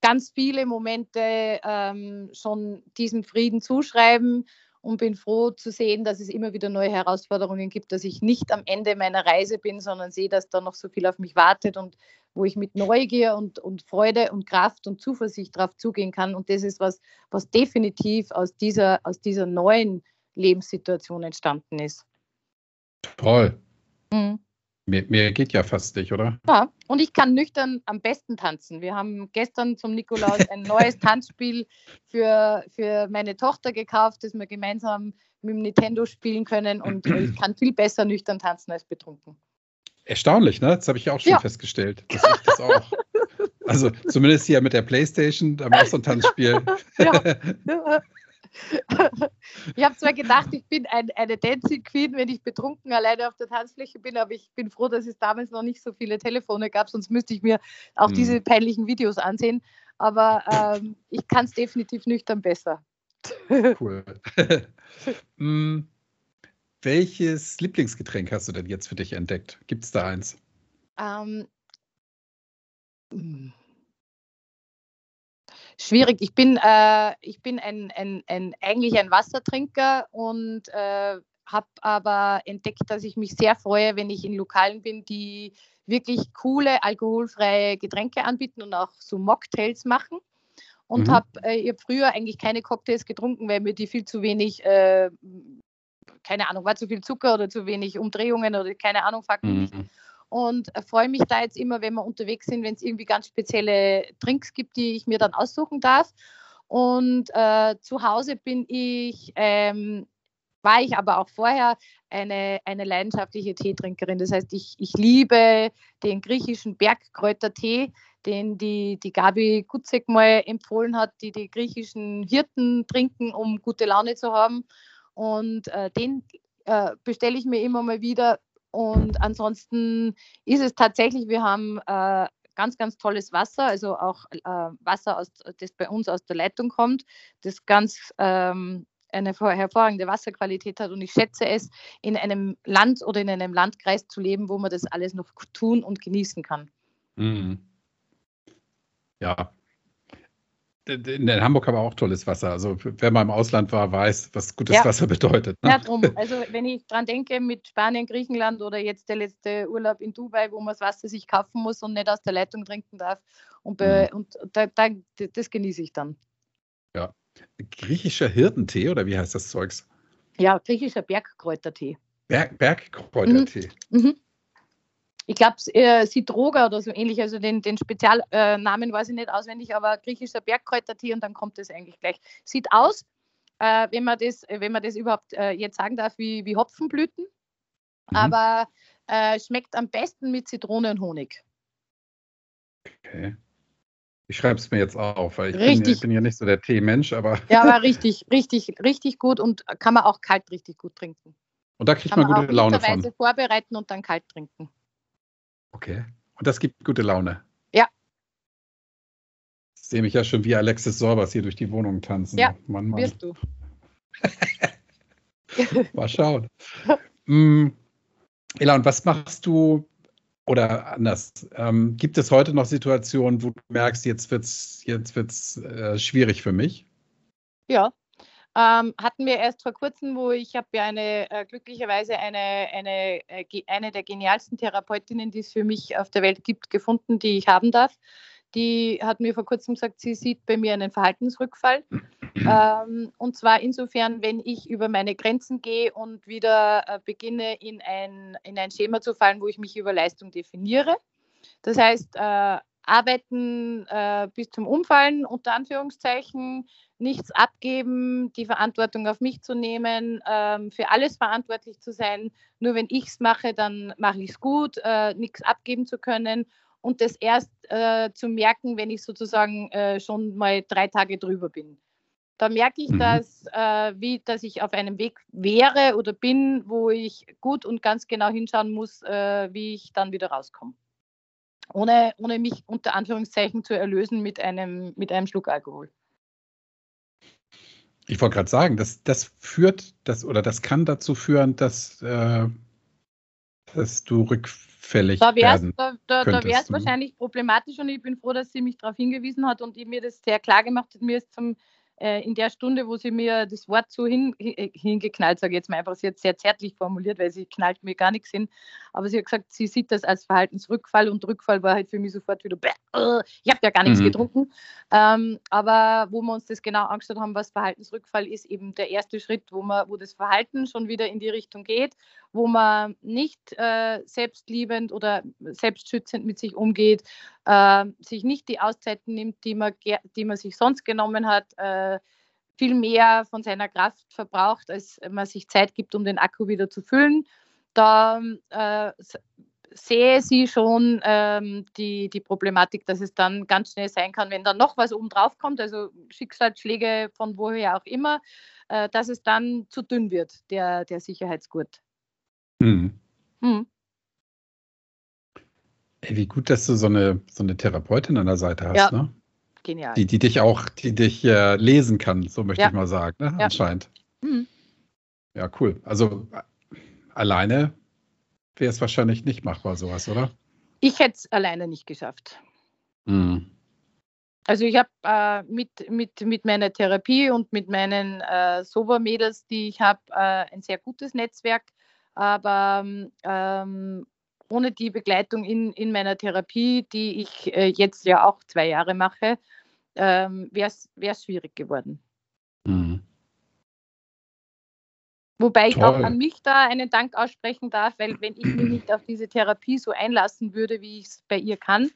ganz viele Momente ähm, schon diesem Frieden zuschreiben und bin froh zu sehen, dass es immer wieder neue Herausforderungen gibt, dass ich nicht am Ende meiner Reise bin, sondern sehe, dass da noch so viel auf mich wartet und wo ich mit Neugier und, und Freude und Kraft und Zuversicht darauf zugehen kann. Und das ist was, was definitiv aus dieser, aus dieser neuen Lebenssituation entstanden ist. Toll. Mhm. Mehr, mehr, geht ja fast nicht, oder? Ja, und ich kann nüchtern am besten tanzen. Wir haben gestern zum Nikolaus ein neues Tanzspiel für, für meine Tochter gekauft, das wir gemeinsam mit dem Nintendo spielen können. Und ich kann viel besser nüchtern tanzen als betrunken. Erstaunlich, ne? Das habe ich ja auch schon ja. festgestellt. Dass ich das auch. Also zumindest hier mit der Playstation, da war auch so ein Tanzspiel. Ja. ich habe zwar gedacht, ich bin ein, eine Dancing Queen, wenn ich betrunken alleine auf der Tanzfläche bin, aber ich bin froh, dass es damals noch nicht so viele Telefone gab, sonst müsste ich mir auch hm. diese peinlichen Videos ansehen. Aber ähm, ich kann es definitiv nüchtern besser. Cool. hm, welches Lieblingsgetränk hast du denn jetzt für dich entdeckt? Gibt es da eins? Ähm, hm schwierig. Ich bin, äh, ich bin ein, ein, ein, eigentlich ein Wassertrinker und äh, habe aber entdeckt, dass ich mich sehr freue, wenn ich in Lokalen bin, die wirklich coole alkoholfreie Getränke anbieten und auch so Mocktails machen. Und mhm. habe äh, früher eigentlich keine Cocktails getrunken, weil mir die viel zu wenig, äh, keine Ahnung, war zu viel Zucker oder zu wenig Umdrehungen oder keine Ahnung, Fakten. Mhm und freue mich da jetzt immer, wenn wir unterwegs sind, wenn es irgendwie ganz spezielle Drinks gibt, die ich mir dann aussuchen darf. Und äh, zu Hause bin ich, ähm, war ich aber auch vorher eine, eine leidenschaftliche Teetrinkerin. Das heißt, ich, ich liebe den griechischen Bergkräutertee, den die, die Gabi Gutzek mal empfohlen hat, die die griechischen Hirten trinken, um gute Laune zu haben. Und äh, den äh, bestelle ich mir immer mal wieder und ansonsten ist es tatsächlich, wir haben äh, ganz, ganz tolles Wasser, also auch äh, Wasser, aus, das bei uns aus der Leitung kommt, das ganz ähm, eine hervorragende Wasserqualität hat. Und ich schätze es, in einem Land oder in einem Landkreis zu leben, wo man das alles noch tun und genießen kann. Mhm. Ja, in Hamburg haben wir auch tolles Wasser. Also wer mal im Ausland war, weiß, was gutes ja. Wasser bedeutet. Ne? Ja, drum. Also wenn ich dran denke, mit Spanien, Griechenland oder jetzt der letzte Urlaub in Dubai, wo man das Wasser sich kaufen muss und nicht aus der Leitung trinken darf. Und, mhm. und da, da, das genieße ich dann. Ja. Griechischer Hirtentee oder wie heißt das Zeugs? Ja, griechischer Bergkräutertee. Berg, Bergkräutertee. Mhm. Mhm ich glaube, äh, Sidroga oder so ähnlich, also den, den Spezialnamen äh, weiß ich nicht auswendig, aber griechischer Bergkräutertee und dann kommt es eigentlich gleich. Sieht aus äh, wenn, man das, wenn man das überhaupt äh, jetzt sagen darf, wie, wie Hopfenblüten. Mhm. Aber äh, schmeckt am besten mit Zitrone und Honig. Okay. Ich schreibe es mir jetzt auf, weil ich bin, ich bin ja nicht so der Teemensch, aber. Ja, aber richtig, richtig, richtig gut und kann man auch kalt richtig gut trinken. Und da kriegt man, man gute Laune von. vorbereiten und dann kalt trinken. Okay. Und das gibt gute Laune. Ja. Ich sehe mich ja schon wie Alexis Sorbers hier durch die Wohnung tanzen. Ja, Mann, Mann. wirst du. Mal schauen. mm, Ela, und was machst du oder anders? Ähm, gibt es heute noch Situationen, wo du merkst, jetzt wird es jetzt wird's, äh, schwierig für mich? Ja, ähm, hatten wir erst vor kurzem, wo ich habe ja eine äh, glücklicherweise eine, eine, äh, eine der genialsten Therapeutinnen, die es für mich auf der Welt gibt, gefunden, die ich haben darf. Die hat mir vor kurzem gesagt, sie sieht bei mir einen Verhaltensrückfall. Ähm, und zwar insofern, wenn ich über meine Grenzen gehe und wieder äh, beginne, in ein, in ein Schema zu fallen, wo ich mich über Leistung definiere. Das heißt, äh, arbeiten äh, bis zum Umfallen, unter Anführungszeichen, nichts abgeben, die Verantwortung auf mich zu nehmen, ähm, für alles verantwortlich zu sein. Nur wenn ich es mache, dann mache ich es gut, äh, nichts abgeben zu können und das erst äh, zu merken, wenn ich sozusagen äh, schon mal drei Tage drüber bin. Da merke ich, mhm. dass, äh, wie, dass ich auf einem Weg wäre oder bin, wo ich gut und ganz genau hinschauen muss, äh, wie ich dann wieder rauskomme. Ohne, ohne mich unter Anführungszeichen zu erlösen mit einem, mit einem Schluck Alkohol. Ich wollte gerade sagen, das, das führt, das oder das kann dazu führen, dass, äh, dass du rückfällig da werden Da, da, da wäre es wahrscheinlich problematisch und ich bin froh, dass sie mich darauf hingewiesen hat und mir das sehr klar gemacht hat. Mir ist zum äh, in der Stunde, wo sie mir das Wort so hin, äh, hingeknallt, sage ich jetzt mal einfach, sie hat sehr zärtlich formuliert, weil sie knallt mir gar nichts hin, aber sie hat gesagt, sie sieht das als Verhaltensrückfall und Rückfall war halt für mich sofort wieder, äh, ich habe ja gar nichts mhm. getrunken, ähm, aber wo wir uns das genau angeschaut haben, was Verhaltensrückfall ist, eben der erste Schritt, wo, man, wo das Verhalten schon wieder in die Richtung geht, wo man nicht äh, selbstliebend oder selbstschützend mit sich umgeht, äh, sich nicht die Auszeiten nimmt, die man, die man sich sonst genommen hat, äh, viel mehr von seiner Kraft verbraucht, als man sich Zeit gibt, um den Akku wieder zu füllen. Da äh, sehe sie schon ähm, die, die Problematik, dass es dann ganz schnell sein kann, wenn dann noch was oben drauf kommt, also Schicksalsschläge von woher auch immer, äh, dass es dann zu dünn wird, der, der Sicherheitsgurt. Mhm. Mhm. Ey, wie gut, dass du so eine, so eine Therapeutin an der Seite hast, ja. ne? Genial. Die, die dich auch, die dich äh, lesen kann, so möchte ja. ich mal sagen, ne? Ja. anscheinend. Mhm. Ja, cool. Also alleine wäre es wahrscheinlich nicht machbar, sowas, oder? Ich hätte es alleine nicht geschafft. Mhm. Also ich habe äh, mit, mit, mit meiner Therapie und mit meinen äh, Sober-Mädels, die ich habe, äh, ein sehr gutes Netzwerk. Aber ähm, ohne die Begleitung in, in meiner Therapie, die ich äh, jetzt ja auch zwei Jahre mache, ähm, wäre es schwierig geworden. Mhm. Wobei ich Toll. auch an mich da einen Dank aussprechen darf, weil wenn ich mich nicht auf diese Therapie so einlassen würde, wie ich es bei ihr kann,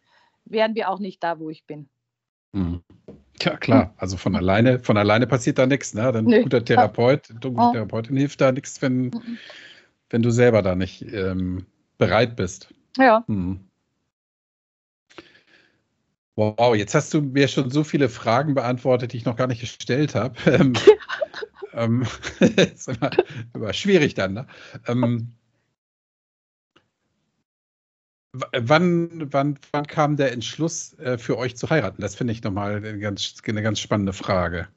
wären wir auch nicht da, wo ich bin. Mhm. Ja, klar. Also von alleine, von alleine passiert da nichts. Ne? Ein guter Therapeut, eine gute. Therapeutin hilft da nichts, wenn, mhm. Wenn du selber da nicht ähm, bereit bist. Ja. Hm. Wow, jetzt hast du mir schon so viele Fragen beantwortet, die ich noch gar nicht gestellt habe. Ähm, ähm, ist immer, immer, schwierig dann. Ne? Ähm, wann, wann, wann kam der Entschluss äh, für euch zu heiraten? Das finde ich nochmal eine ganz, eine ganz spannende Frage.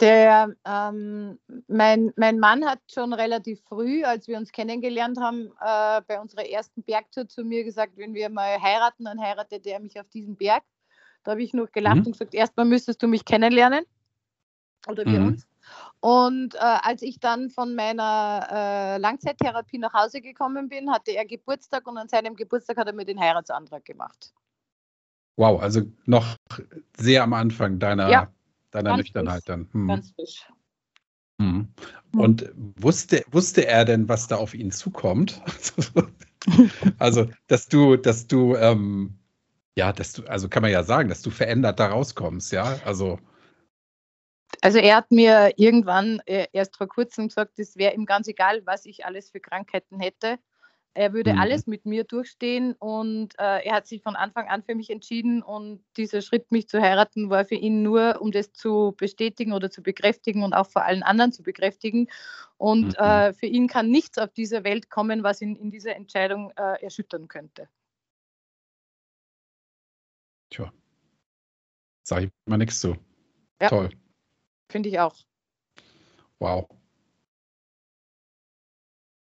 Der, ähm, mein, mein Mann hat schon relativ früh, als wir uns kennengelernt haben, äh, bei unserer ersten Bergtour zu mir gesagt, wenn wir mal heiraten, dann heiratet er mich auf diesem Berg. Da habe ich noch gelacht mhm. und gesagt, erstmal müsstest du mich kennenlernen. Oder wir mhm. uns. Und äh, als ich dann von meiner äh, Langzeittherapie nach Hause gekommen bin, hatte er Geburtstag und an seinem Geburtstag hat er mir den Heiratsantrag gemacht. Wow, also noch sehr am Anfang deiner ja deiner ganz Nüchternheit frisch. dann. Hm. Ganz frisch. Hm. hm. Und wusste, wusste er denn, was da auf ihn zukommt? also, dass du, dass du, ähm, ja, dass du, also kann man ja sagen, dass du verändert da rauskommst, ja? Also. Also er hat mir irgendwann äh, erst vor kurzem gesagt, es wäre ihm ganz egal, was ich alles für Krankheiten hätte. Er würde mhm. alles mit mir durchstehen und äh, er hat sich von Anfang an für mich entschieden und dieser Schritt, mich zu heiraten, war für ihn nur, um das zu bestätigen oder zu bekräftigen und auch vor allen anderen zu bekräftigen. Und mhm. äh, für ihn kann nichts auf dieser Welt kommen, was ihn in dieser Entscheidung äh, erschüttern könnte. Tja, sage ich mal nichts zu. Ja. Toll. Finde ich auch. Wow.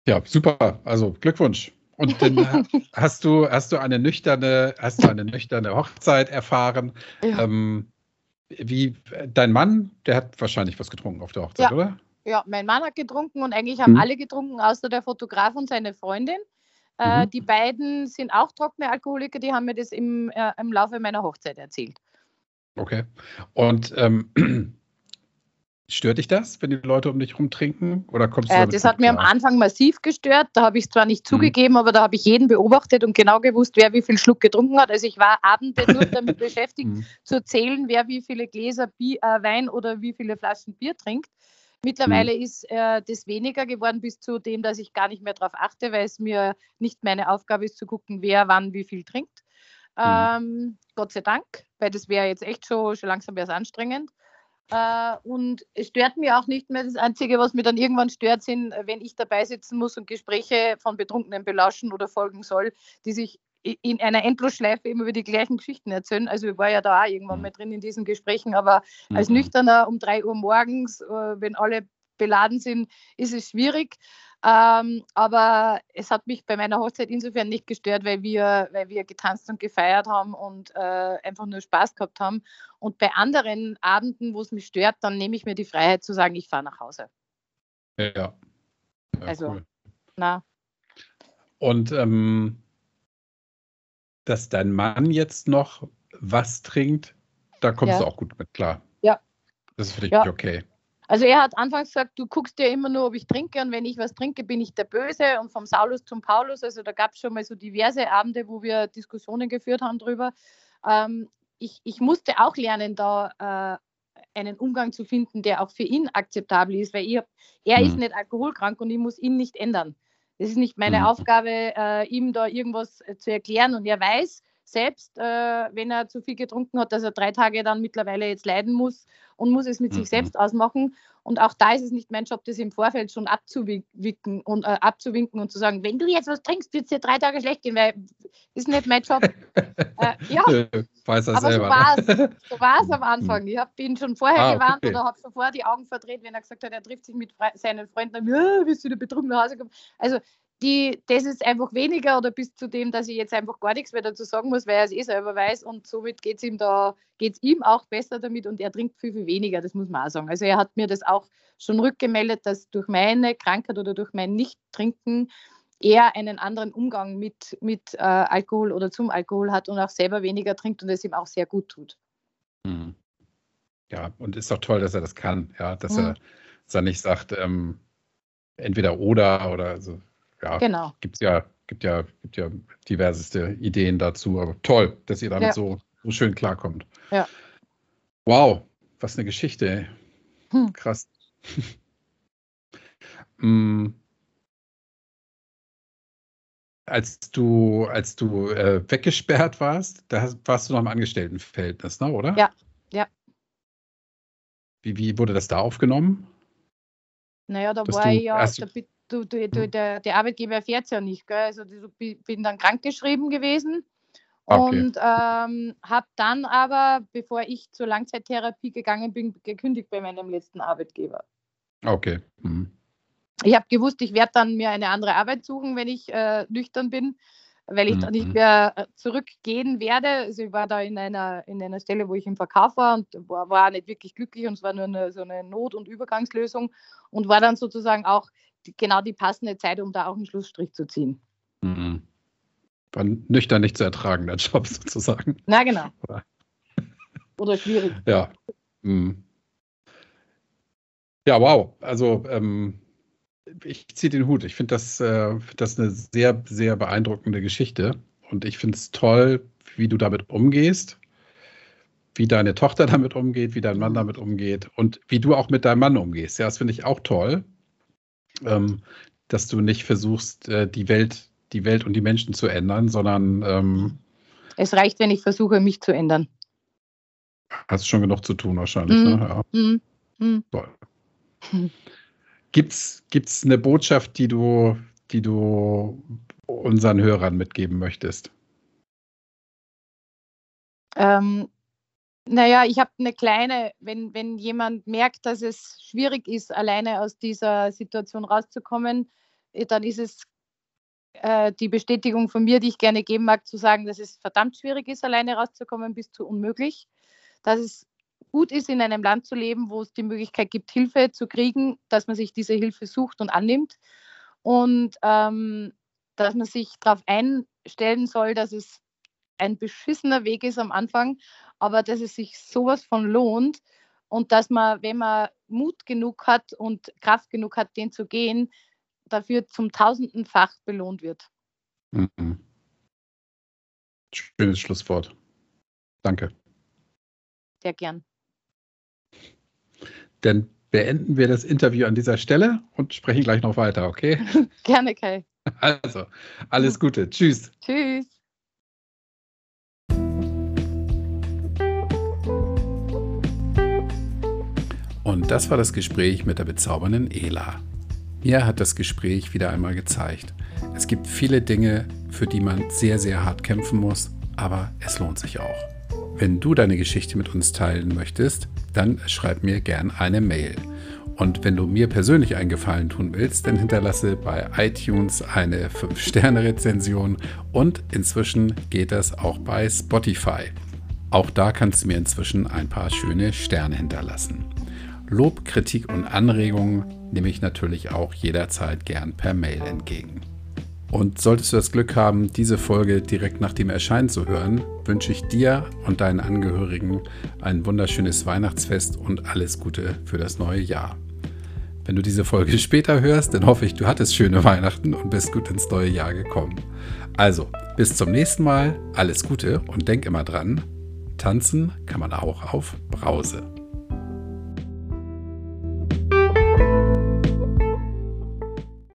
Ja, super. Also Glückwunsch. Und dann hast du, hast du eine nüchterne, hast du eine nüchterne Hochzeit erfahren. Ja. Ähm, wie dein Mann, der hat wahrscheinlich was getrunken auf der Hochzeit, ja. oder? Ja, mein Mann hat getrunken und eigentlich haben hm. alle getrunken, außer der Fotograf und seine Freundin. Äh, mhm. Die beiden sind auch trockene Alkoholiker, die haben mir das im, äh, im Laufe meiner Hochzeit erzählt. Okay. Und ähm, Stört dich das, wenn die Leute um dich rum trinken? Oder kommst du äh, das hat mir am Anfang massiv gestört. Da habe ich es zwar nicht mhm. zugegeben, aber da habe ich jeden beobachtet und genau gewusst, wer wie viel Schluck getrunken hat. Also ich war Abende nur damit beschäftigt, mhm. zu zählen, wer wie viele Gläser Bier, äh, Wein oder wie viele Flaschen Bier trinkt. Mittlerweile mhm. ist äh, das weniger geworden bis zu dem, dass ich gar nicht mehr darauf achte, weil es mir nicht meine Aufgabe ist zu gucken, wer wann wie viel trinkt. Mhm. Ähm, Gott sei Dank, weil das wäre jetzt echt schon, schon langsam wäre es anstrengend. Äh, und es stört mich auch nicht mehr. Das Einzige, was mir dann irgendwann stört, sind, wenn ich dabei sitzen muss und Gespräche von Betrunkenen belauschen oder folgen soll, die sich in einer Endlosschleife immer über die gleichen Geschichten erzählen. Also ich war ja da auch irgendwann mhm. mal drin in diesen Gesprächen, aber als mhm. Nüchterner um drei Uhr morgens, äh, wenn alle beladen sind, ist es schwierig. Ähm, aber es hat mich bei meiner Hochzeit insofern nicht gestört, weil wir, weil wir getanzt und gefeiert haben und äh, einfach nur Spaß gehabt haben. Und bei anderen Abenden, wo es mich stört, dann nehme ich mir die Freiheit zu sagen, ich fahre nach Hause. Ja. ja also, cool. na. Und ähm, dass dein Mann jetzt noch was trinkt, da kommst ja. du auch gut mit klar. Ja. Das ist für dich ja. okay. Also er hat anfangs gesagt, du guckst ja immer nur, ob ich trinke und wenn ich was trinke, bin ich der Böse und vom Saulus zum Paulus. Also da gab es schon mal so diverse Abende, wo wir Diskussionen geführt haben drüber. Ähm, ich, ich, musste auch lernen, da äh, einen Umgang zu finden, der auch für ihn akzeptabel ist, weil ich, er mhm. ist nicht alkoholkrank und ich muss ihn nicht ändern. Es ist nicht meine mhm. Aufgabe, äh, ihm da irgendwas äh, zu erklären und er weiß, selbst, äh, wenn er zu viel getrunken hat, dass er drei Tage dann mittlerweile jetzt leiden muss und muss es mit mhm. sich selbst ausmachen. Und auch da ist es nicht mein Job, das im Vorfeld schon abzuwinken und, äh, abzuwinken und zu sagen, wenn du jetzt was trinkst, wird es dir drei Tage schlecht gehen, weil ist nicht mein Job. äh, ja, Weiß er aber selber. so war es so am Anfang. Ich habe ihn schon vorher ah, gewarnt okay. oder habe schon vorher die Augen verdreht, wenn er gesagt hat, er trifft sich mit seinen Freunden, und, ja, bist du wieder betrunken nach Hause gekommen. Also die, das ist einfach weniger oder bis zu dem, dass ich jetzt einfach gar nichts mehr dazu sagen muss, weil er es eh selber weiß und somit geht es ihm da, geht ihm auch besser damit und er trinkt viel, viel weniger, das muss man auch sagen. Also er hat mir das auch schon rückgemeldet, dass durch meine Krankheit oder durch mein Nicht-Trinken er einen anderen Umgang mit, mit äh, Alkohol oder zum Alkohol hat und auch selber weniger trinkt und es ihm auch sehr gut tut. Mhm. Ja, und ist doch toll, dass er das kann, ja, dass mhm. er dann nicht sagt, ähm, entweder oder oder so ja, genau. gibt's ja, gibt ja, gibt ja diverseste Ideen dazu. Aber toll, dass ihr damit ja. so, so schön klarkommt. Ja. Wow, was eine Geschichte. Hm. Krass. mm. Als du, als du äh, weggesperrt warst, da warst du noch im Angestelltenverhältnis, ne, oder? Ja, ja. Wie, wie wurde das da aufgenommen? Naja, da Dass war ich ja, da, du, du, du, hm. der, der Arbeitgeber erfährt es ja nicht. Gell? Also ich bin dann krankgeschrieben gewesen okay. und ähm, habe dann aber, bevor ich zur Langzeittherapie gegangen bin, gekündigt bei meinem letzten Arbeitgeber. Okay. Mhm. Ich habe gewusst, ich werde dann mir eine andere Arbeit suchen, wenn ich äh, nüchtern bin, weil ich mhm. dann nicht mehr äh, zurückgehen werde. Also ich war da in einer, in einer Stelle, wo ich im Verkauf war und war, war nicht wirklich glücklich und es war nur eine, so eine Not- und Übergangslösung und war dann sozusagen auch genau die passende Zeit, um da auch einen Schlussstrich zu ziehen. Mhm. War nüchtern nicht zu ertragen, der Job sozusagen. Na genau. Oder, Oder schwierig. Ja. Mhm. Ja, wow. Also ähm, ich ziehe den Hut. Ich finde das, äh, das eine sehr, sehr beeindruckende Geschichte. Und ich finde es toll, wie du damit umgehst. wie deine Tochter damit umgeht, wie dein Mann damit umgeht und wie du auch mit deinem Mann umgehst. Ja, das finde ich auch toll, ähm, dass du nicht versuchst, äh, die Welt, die Welt und die Menschen zu ändern, sondern ähm, es reicht, wenn ich versuche, mich zu ändern. Hast schon genug zu tun wahrscheinlich. Mm. Ne? Ja. Mm. Mm. Toll. Gibt es eine Botschaft, die du, die du unseren Hörern mitgeben möchtest? Ähm, naja, ich habe eine kleine, wenn, wenn jemand merkt, dass es schwierig ist, alleine aus dieser Situation rauszukommen, äh, dann ist es äh, die Bestätigung von mir, die ich gerne geben mag, zu sagen, dass es verdammt schwierig ist, alleine rauszukommen, bis zu unmöglich. Dass es gut ist, in einem Land zu leben, wo es die Möglichkeit gibt, Hilfe zu kriegen, dass man sich diese Hilfe sucht und annimmt. Und ähm, dass man sich darauf einstellen soll, dass es ein beschissener Weg ist am Anfang, aber dass es sich sowas von lohnt und dass man, wenn man Mut genug hat und Kraft genug hat, den zu gehen, dafür zum tausendfach belohnt wird. Mhm. Schönes Schlusswort. Danke. Sehr gern. Dann beenden wir das Interview an dieser Stelle und sprechen gleich noch weiter, okay? Gerne, Kai. Also, alles Gute. Tschüss. Tschüss. Und das war das Gespräch mit der bezaubernden Ela. Mir hat das Gespräch wieder einmal gezeigt, es gibt viele Dinge, für die man sehr, sehr hart kämpfen muss, aber es lohnt sich auch. Wenn du deine Geschichte mit uns teilen möchtest, dann schreib mir gern eine Mail. Und wenn du mir persönlich einen Gefallen tun willst, dann hinterlasse bei iTunes eine 5-Sterne-Rezension und inzwischen geht das auch bei Spotify. Auch da kannst du mir inzwischen ein paar schöne Sterne hinterlassen. Lob, Kritik und Anregungen nehme ich natürlich auch jederzeit gern per Mail entgegen. Und solltest du das Glück haben, diese Folge direkt nach dem Erscheinen zu hören, wünsche ich dir und deinen Angehörigen ein wunderschönes Weihnachtsfest und alles Gute für das neue Jahr. Wenn du diese Folge später hörst, dann hoffe ich, du hattest schöne Weihnachten und bist gut ins neue Jahr gekommen. Also, bis zum nächsten Mal, alles Gute und denk immer dran, tanzen kann man auch auf Brause.